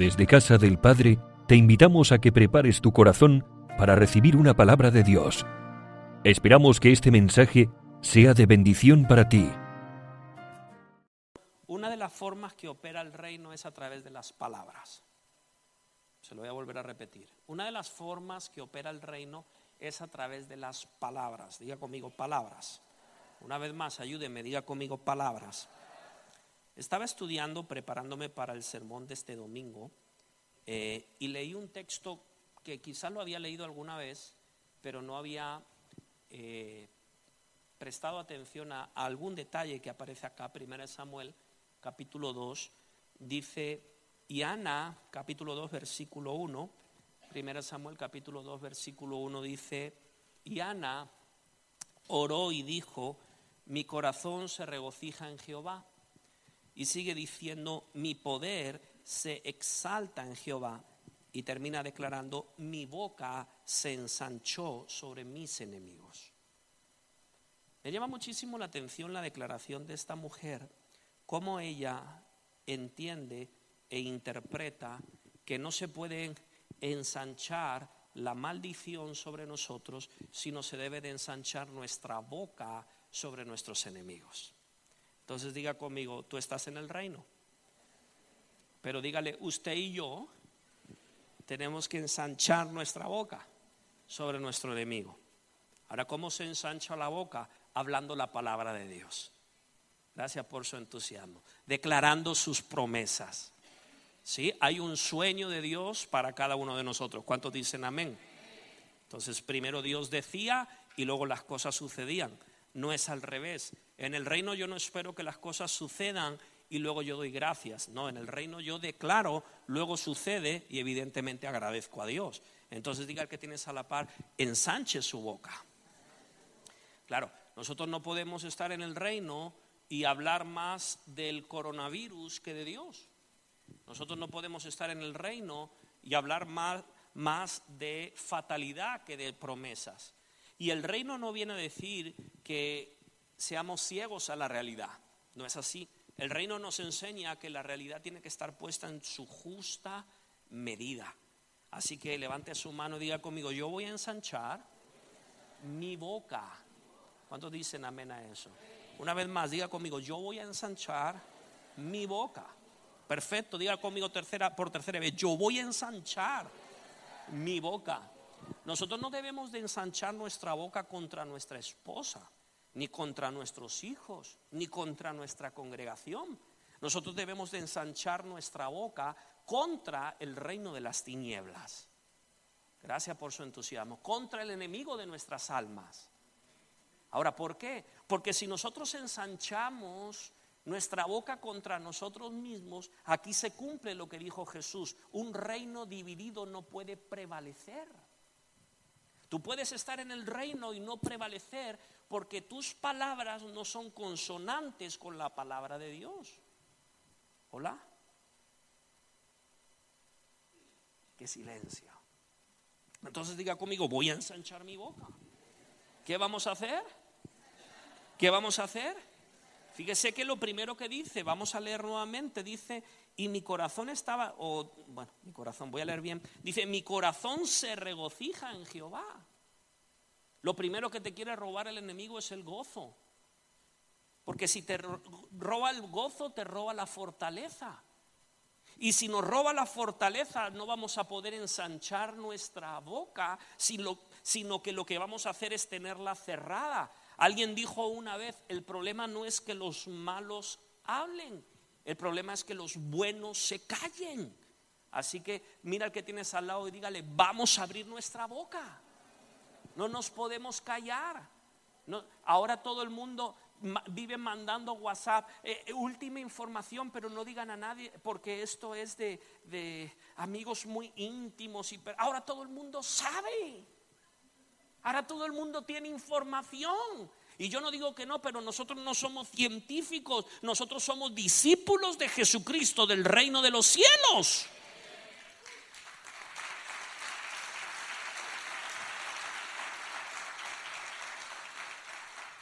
Desde Casa del Padre, te invitamos a que prepares tu corazón para recibir una palabra de Dios. Esperamos que este mensaje sea de bendición para ti. Una de las formas que opera el reino es a través de las palabras. Se lo voy a volver a repetir. Una de las formas que opera el reino es a través de las palabras. Diga conmigo palabras. Una vez más, ayúdeme, diga conmigo palabras. Estaba estudiando, preparándome para el sermón de este domingo, eh, y leí un texto que quizás lo había leído alguna vez, pero no había eh, prestado atención a, algún detalle que aparece acá, 1 Samuel capítulo 2, dice, y Ana, capítulo 2, versículo 1, 1 Samuel capítulo 2, versículo 1 dice, y Ana oró y dijo, mi corazón se regocija en Jehová. Y sigue diciendo, mi poder se exalta en Jehová y termina declarando, mi boca se ensanchó sobre mis enemigos. Me llama muchísimo la atención la declaración de esta mujer, cómo ella entiende e interpreta que no se puede ensanchar la maldición sobre nosotros, sino se debe de ensanchar nuestra boca sobre nuestros enemigos. Entonces diga conmigo, tú estás en el reino. Pero dígale, usted y yo tenemos que ensanchar nuestra boca sobre nuestro enemigo. Ahora, ¿cómo se ensancha la boca? Hablando la palabra de Dios. Gracias por su entusiasmo. Declarando sus promesas. ¿Sí? Hay un sueño de Dios para cada uno de nosotros. ¿Cuántos dicen amén? Entonces, primero Dios decía y luego las cosas sucedían. No es al revés. En el reino yo no espero que las cosas sucedan y luego yo doy gracias. No, en el reino yo declaro, luego sucede y evidentemente agradezco a Dios. Entonces diga el que tienes a la par, ensanche su boca. Claro, nosotros no podemos estar en el reino y hablar más del coronavirus que de Dios. Nosotros no podemos estar en el reino y hablar más, más de fatalidad que de promesas. Y el reino no viene a decir que seamos ciegos a la realidad. No es así. El reino nos enseña que la realidad tiene que estar puesta en su justa medida. Así que levante su mano y diga conmigo, yo voy a ensanchar mi boca. ¿Cuántos dicen amén a eso? Una vez más, diga conmigo, yo voy a ensanchar mi boca. Perfecto, diga conmigo tercera, por tercera vez, yo voy a ensanchar mi boca. Nosotros no debemos de ensanchar nuestra boca contra nuestra esposa ni contra nuestros hijos, ni contra nuestra congregación. Nosotros debemos de ensanchar nuestra boca contra el reino de las tinieblas. Gracias por su entusiasmo. Contra el enemigo de nuestras almas. Ahora, ¿por qué? Porque si nosotros ensanchamos nuestra boca contra nosotros mismos, aquí se cumple lo que dijo Jesús. Un reino dividido no puede prevalecer. Tú puedes estar en el reino y no prevalecer porque tus palabras no son consonantes con la palabra de Dios. Hola. Qué silencio. Entonces diga conmigo, voy a ensanchar mi boca. ¿Qué vamos a hacer? ¿Qué vamos a hacer? Fíjese que lo primero que dice, vamos a leer nuevamente, dice, y mi corazón estaba, o bueno, mi corazón, voy a leer bien, dice, mi corazón se regocija en Jehová. Lo primero que te quiere robar el enemigo es el gozo. Porque si te roba el gozo, te roba la fortaleza. Y si nos roba la fortaleza, no vamos a poder ensanchar nuestra boca, sino, que lo que vamos a hacer es tenerla cerrada. Alguien dijo una vez, el problema no es que los malos hablen, el problema es que los buenos se callen. Así que mira al que tienes al lado y dígale, vamos a abrir nuestra boca. No nos podemos callar. ahora todo el mundo vive mandando WhatsApp, eh, eh, última información, pero no digan a nadie porque esto es de, amigos muy íntimos. Y, ahora todo el mundo sabe. Ahora todo el mundo tiene información. Y yo no digo que no, pero nosotros no somos científicos, nosotros somos discípulos de Jesucristo, del reino de los cielos.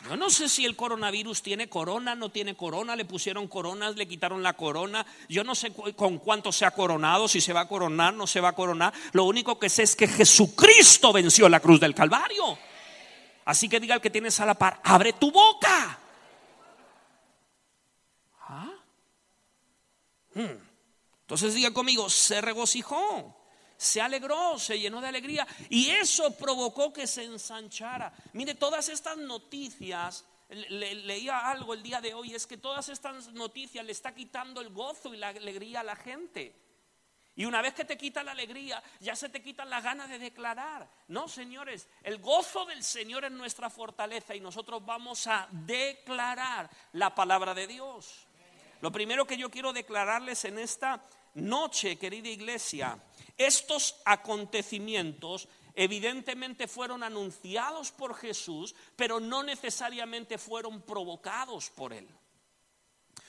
Yo no sé si el coronavirus tiene corona, no tiene corona, le pusieron coronas, le quitaron la corona. Yo no sé con cuánto se ha coronado, si se va a coronar, no se va a coronar. Lo único que sé es que Jesucristo venció la cruz del Calvario. Así que diga el que tienes a la par, abre tu boca. ¿Ah? Hmm. Entonces diga conmigo, se regocijó se alegró, se llenó de alegría y eso provocó que se ensanchara. Mire, todas estas noticias, leía algo el día de hoy, es que todas estas noticias le está quitando el gozo y la alegría a la gente. Y una vez que te quita la alegría, ya se te quitan las ganas de declarar. No, señores, el gozo del Señor es nuestra fortaleza y nosotros vamos a declarar la palabra de Dios. Lo primero que yo quiero declararles en esta noche, querida iglesia, estos acontecimientos evidentemente fueron anunciados por Jesús, pero no necesariamente fueron provocados por él.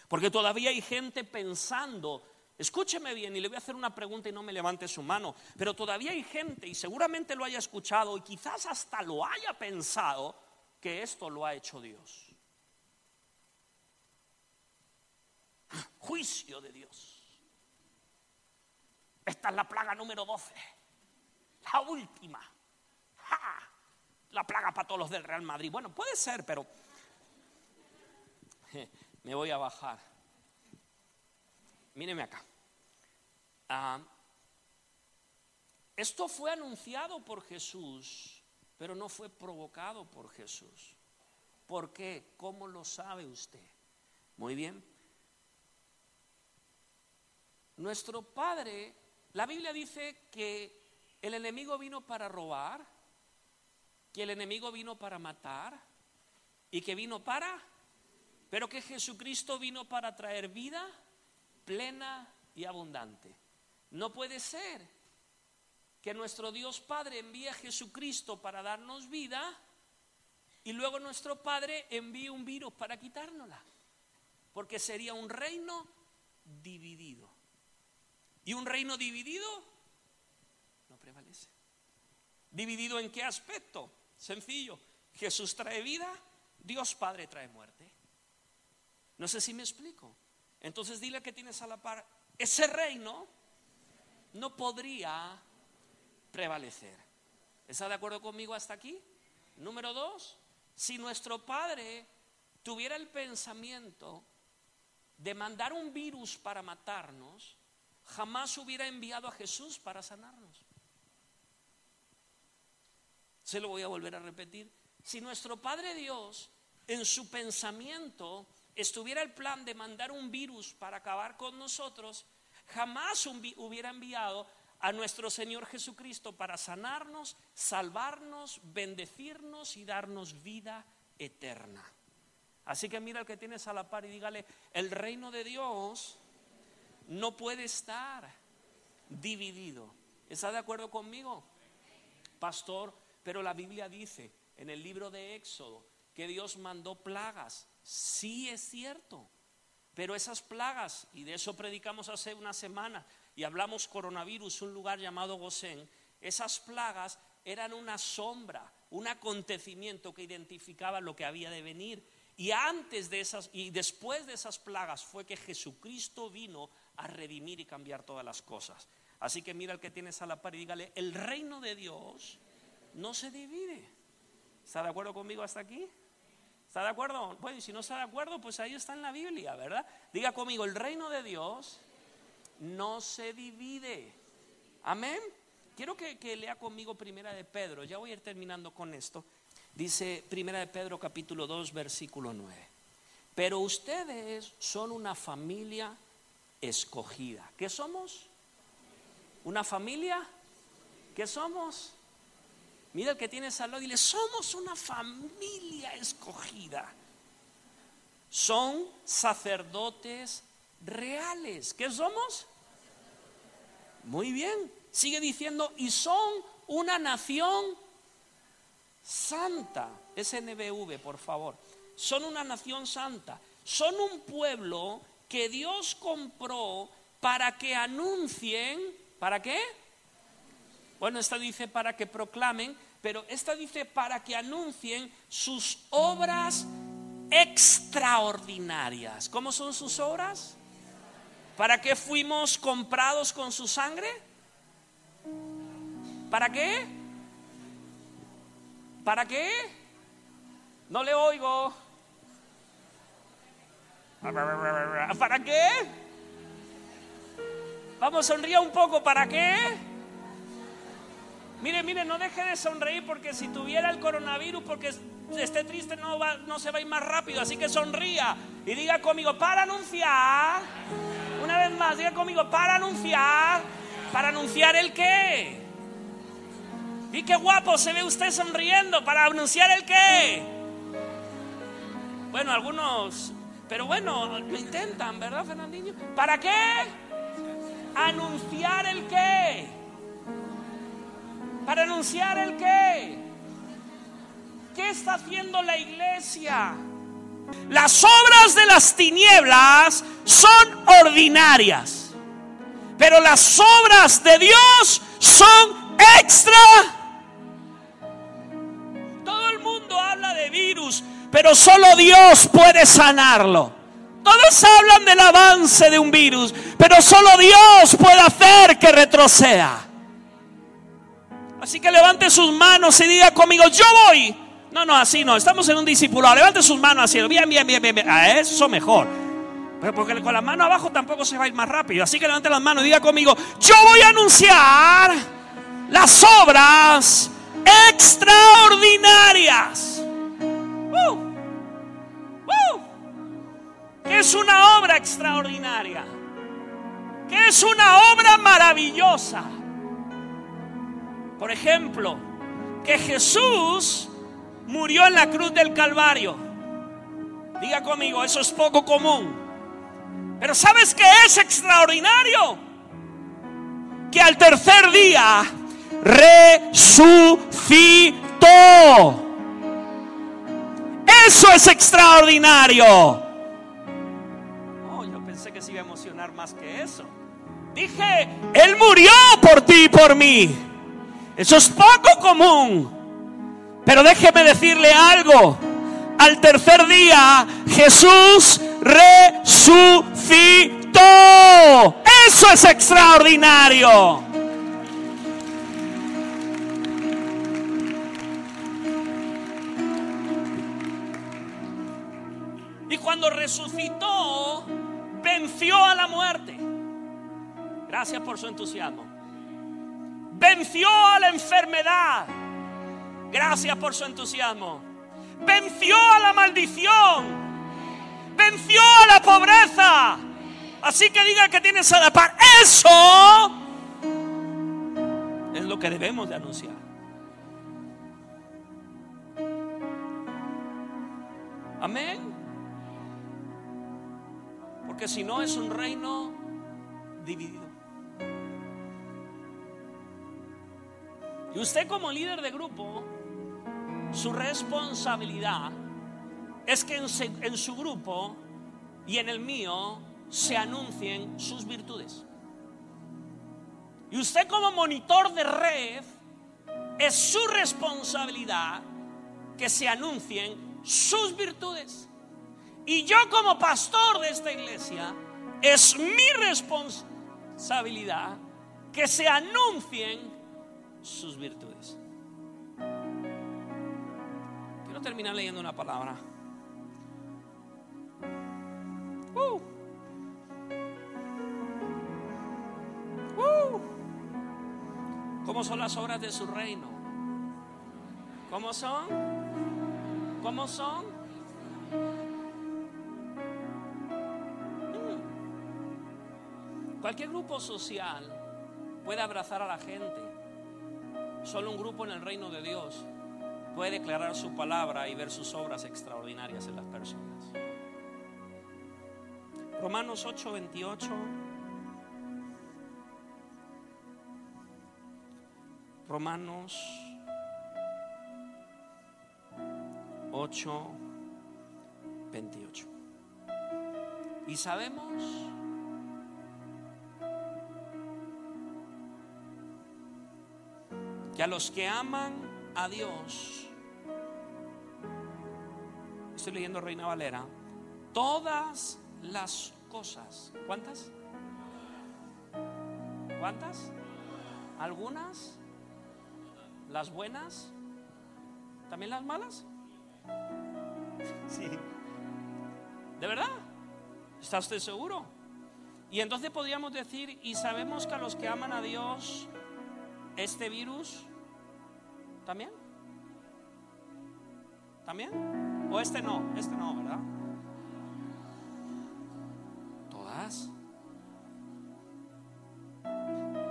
Porque todavía hay gente pensando, escúcheme bien y le voy a hacer una pregunta y no me levante su mano, pero todavía hay gente y seguramente lo haya escuchado y quizás hasta lo haya pensado que esto lo ha hecho Dios. Juicio de Dios. Esta es la plaga número 12. La última. La plaga para todos los del Real Madrid. Bueno, puede ser, pero me voy a bajar. Míreme acá. Ah, esto fue anunciado por Jesús, pero no fue provocado por Jesús. ¿Por qué? ¿Cómo lo sabe usted? Muy bien. Nuestro Padre la Biblia dice que el enemigo vino para robar, que el enemigo vino para matar y que vino para, pero que Jesucristo vino para traer vida plena y abundante. No puede ser que nuestro Dios Padre envíe a Jesucristo para darnos vida y luego nuestro Padre envíe un virus para quitárnosla, porque sería un reino dividido. ¿Y un reino dividido? No prevalece. ¿Dividido en qué aspecto? Sencillo. Jesús trae vida, Dios Padre trae muerte. No sé si me explico. Entonces dile que tienes a la par, ese reino no podría prevalecer. ¿Está de acuerdo conmigo hasta aquí? Número dos, si nuestro Padre tuviera el pensamiento de mandar un virus para matarnos, jamás hubiera enviado a Jesús para sanarnos. Se lo voy a volver a repetir. Si nuestro Padre Dios en su pensamiento estuviera el plan de mandar un virus para acabar con nosotros, jamás hubiera enviado a nuestro Señor Jesucristo para sanarnos, salvarnos, bendecirnos y darnos vida eterna. Así que mira al que tienes a la par y dígale, el reino de Dios no puede estar dividido. ¿Está de acuerdo conmigo? Pastor, pero la Biblia dice en el libro de Éxodo que Dios mandó plagas. Sí es cierto, pero esas plagas, y de eso predicamos hace una semana, y hablamos coronavirus, un lugar llamado Gosén, esas plagas eran una sombra, un acontecimiento que identificaba lo que había de venir. Y antes de esas y después de esas plagas fue que Jesucristo vino a redimir y cambiar todas las cosas. Así que mira al que tienes a la par y dígale, el reino de Dios no se divide. ¿Está de acuerdo conmigo hasta aquí? ¿Está de acuerdo? Bueno, y si no está de acuerdo, pues ahí está en la Biblia, ¿verdad? Diga conmigo, el reino de Dios no se divide. Amén. Quiero que, que, lea conmigo Primera de Pedro. Ya voy a ir terminando con esto. Dice Primera de Pedro capítulo 2 versículo 9. Pero ustedes son una familia escogida. ¿Qué somos? ¿Una familia? ¿Qué somos? Mira el que tiene al y dile, somos una familia escogida. Son sacerdotes reales. ¿Qué somos? Muy bien. Sigue diciendo, y son una nación santa. Es NBV, por favor. Son una nación santa. Son un pueblo que Dios compró para que anuncien, ¿para qué? Bueno, esta dice para que proclamen Pero esta dice para que anuncien sus obras extraordinarias. ¿Cómo son sus obras? ¿Para qué fuimos comprados con su sangre? ¿Para qué? ¿Para qué? No le oigo. ¿Para qué? Vamos, sonría un poco. ¿Para qué? Mire, mire, no deje de sonreír porque si tuviera el coronavirus, porque esté triste, no, va, no se va a ir más rápido. Así que sonría y diga conmigo, para anunciar. Una vez más, diga conmigo, para anunciar. ¿Para anunciar el qué? Y qué guapo se ve usted sonriendo. ¿Para anunciar el qué? Bueno, algunos, pero bueno, lo intentan, ¿verdad, Fernandinho? ¿Para qué? Anunciar el qué para anunciar el qué. ¿Qué está haciendo la iglesia? Las obras de las tinieblas son ordinarias, pero las obras de Dios son extra. Todo el mundo habla de virus, pero solo Dios puede sanarlo. Todos hablan del avance de un virus, pero solo Dios puede hacer que retroceda. Así que levante sus manos y diga conmigo, yo voy. No, no, así no, estamos en un discipulado. Levante sus manos así, bien, bien, bien, bien, A eso mejor. Porque con la mano abajo tampoco se va a ir más rápido. Así que levante las manos y diga conmigo, yo voy a anunciar las obras extraordinarias. Uh, uh. ¿Qué es una obra extraordinaria? ¿Qué es una obra maravillosa? Por ejemplo, que Jesús murió en la cruz del Calvario. Diga conmigo, eso es poco común. Pero ¿sabes qué es extraordinario? Que al tercer día resucitó. Eso es extraordinario. Oh, yo pensé que se iba a emocionar más que eso. Dije, Él murió por ti y por mí. Eso es poco común. Pero déjeme decirle algo. Al tercer día Jesús resucitó. Eso es extraordinario. Y cuando resucitó, venció a la muerte. Gracias por su entusiasmo venció a la enfermedad. Gracias por su entusiasmo. Venció a la maldición. Venció a la pobreza. Así que diga que tienes a la par. Eso es lo que debemos de anunciar. Amén. Porque si no es un reino dividido. Y usted como líder de grupo, su responsabilidad es que en, su grupo y en el mío se anuncien sus virtudes. Y usted como monitor de red, es su responsabilidad que se anuncien sus virtudes. Y yo como pastor de esta iglesia, es mi responsabilidad que se anuncien sus virtudes. Quiero terminar leyendo una palabra. Uh. Uh. ¿Cómo son las obras de su reino? ¿Cómo son? ¿Cómo son? Mm. Cualquier grupo social puede abrazar a la gente Solo un grupo en el reino de Dios puede declarar su palabra y ver sus obras extraordinarias en las personas. Romanos 8, 28. Romanos 8, 28. Y sabemos que a los que aman a Dios, estoy leyendo Reina Valera, todas las cosas, ¿cuántas? ¿Cuántas? ¿Algunas? ¿Las buenas? ¿También las malas? Sí. ¿De verdad? ¿Está usted seguro? Y entonces podríamos decir, y sabemos que a los que aman a Dios, este virus, ¿también? ¿También? ¿O este no? Este no, ¿verdad? Todas.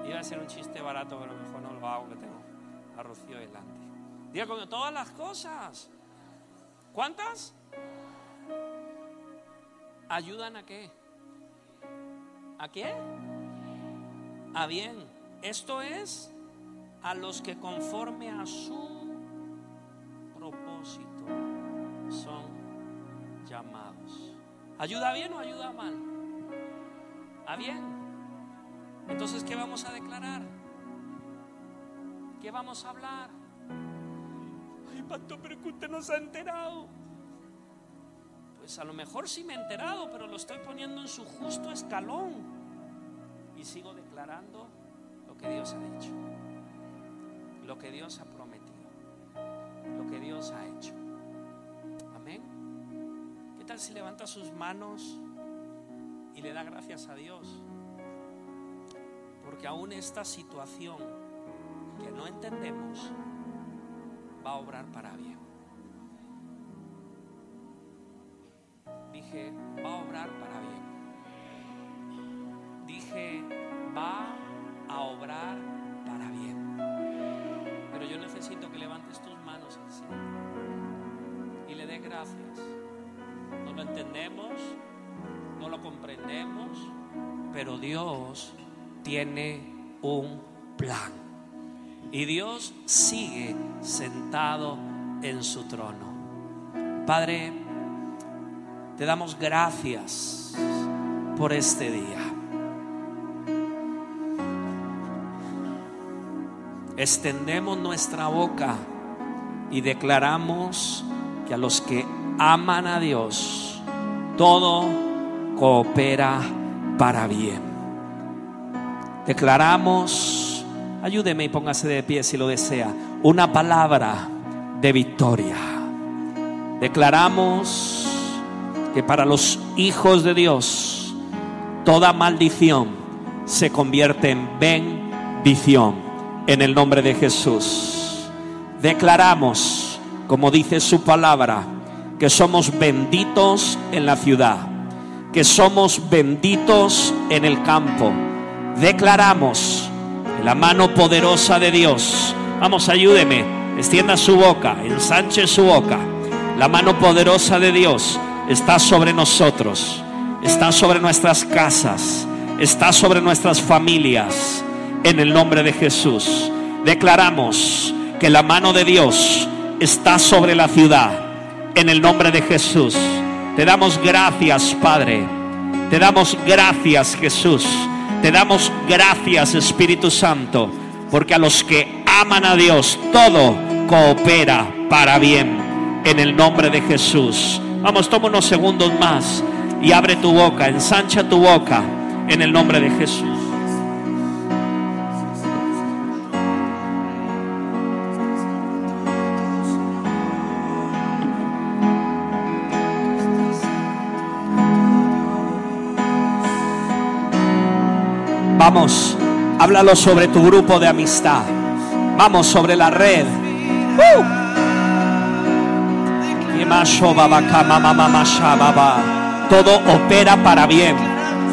Iba a ser un chiste barato, pero mejor no lo hago que tengo a Rocío delante. Diga con todas las cosas. ¿Cuántas? ¿Ayudan a qué? ¿A qué? A bien. Esto es a los que conforme a su propósito son llamados. ¿Ayuda bien o ayuda mal? ¿A bien? Entonces, ¿qué vamos a declarar? ¿Qué vamos a hablar? Ay, pastor, pero que usted no ha enterado. Pues a lo mejor sí me he enterado, pero lo estoy poniendo en su justo escalón. Y sigo declarando lo que Dios ha dicho, lo que Dios ha prometido, lo que Dios ha hecho. Amén. ¿Qué tal si levanta sus manos y le da gracias a Dios? Porque aún esta situación que no entendemos va a obrar para bien. Dije, va a obrar para bien. Dije, va a obrar No lo entendemos, no lo comprendemos, pero Dios tiene un plan. Y Dios sigue sentado en su trono. Padre, te damos gracias por este día. Extendemos nuestra boca y declaramos que a los que aman a Dios, todo coopera para bien. Declaramos, ayúdeme y póngase de pie si lo desea, una palabra de victoria. Declaramos que para los hijos de Dios toda maldición se convierte en bendición en el nombre de Jesús. Declaramos, como dice su palabra, que somos benditos en la ciudad, que somos benditos en el campo. Declaramos la mano poderosa de Dios. Vamos, ayúdeme, extienda su boca, ensanche su boca. La mano poderosa de Dios está sobre nosotros, está sobre nuestras casas, está sobre nuestras familias. En el nombre de Jesús, declaramos que la mano de Dios está sobre la ciudad. En el nombre de Jesús, te damos gracias, Padre. Te damos gracias, Jesús. Te damos gracias, Espíritu Santo, porque a los que aman a Dios, todo coopera para bien. En el nombre de Jesús. Vamos, toma unos segundos más y abre tu boca, ensancha tu boca en el nombre de Jesús. Vamos, háblalo sobre tu grupo de amistad. Vamos sobre la red. ¡Uh! Todo opera para bien.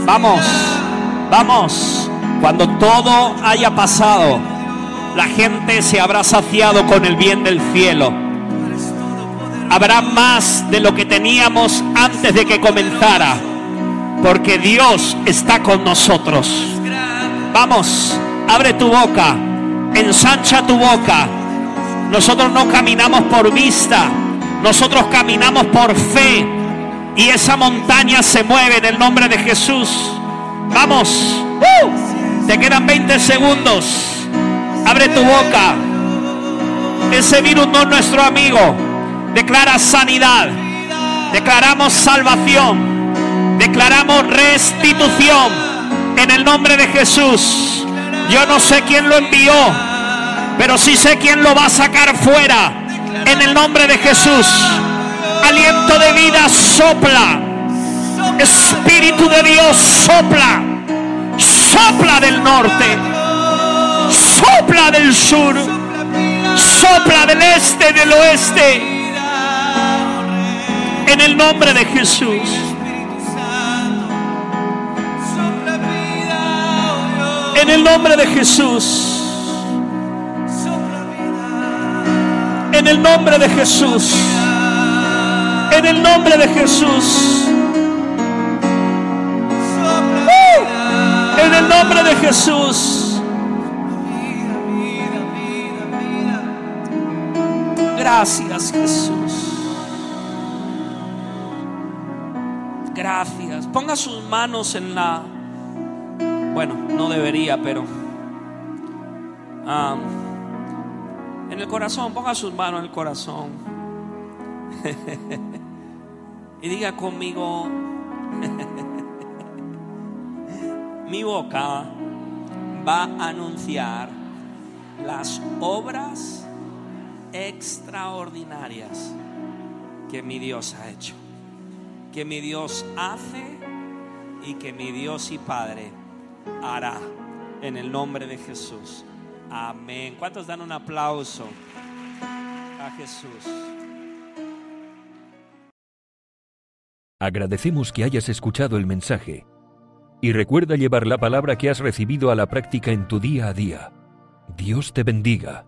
Vamos, vamos. Cuando todo haya pasado, la gente se habrá saciado con el bien del cielo. Habrá más de lo que teníamos antes de que comenzara. Porque Dios está con nosotros. Vamos, abre tu boca, ensancha tu boca. Nosotros no caminamos por vista, nosotros caminamos por fe. Y esa montaña se mueve en el nombre de Jesús. Vamos, ¡Uh! te quedan 20 segundos. Abre tu boca, Ese virus no es nuestro amigo. Declara sanidad. Declaramos salvación. Declaramos restitución. En el nombre de Jesús. Yo no sé quién lo envió, pero sí sé quién lo va a sacar fuera. En el nombre de Jesús. Aliento de vida sopla. Espíritu de Dios sopla. Sopla del norte. Sopla del sur. Sopla del este, del oeste. En el nombre de Jesús. En el nombre de Jesús. En el nombre de Jesús. En el nombre de Jesús. ¡Uh! En el nombre de Jesús. Gracias Jesús. Gracias. Ponga sus manos en la... Bueno, no debería, pero... en el corazón, ponga sus manos en el corazón. y diga conmigo, mi boca va a anunciar las obras extraordinarias que mi Dios ha hecho, que mi Dios hace y que mi Dios y Padre hará en el nombre de Jesús. Amén. ¿Cuántos dan un aplauso a Jesús? Agradecemos que hayas escuchado el mensaje y recuerda llevar la palabra que has recibido a la práctica en tu día a día. Dios te bendiga.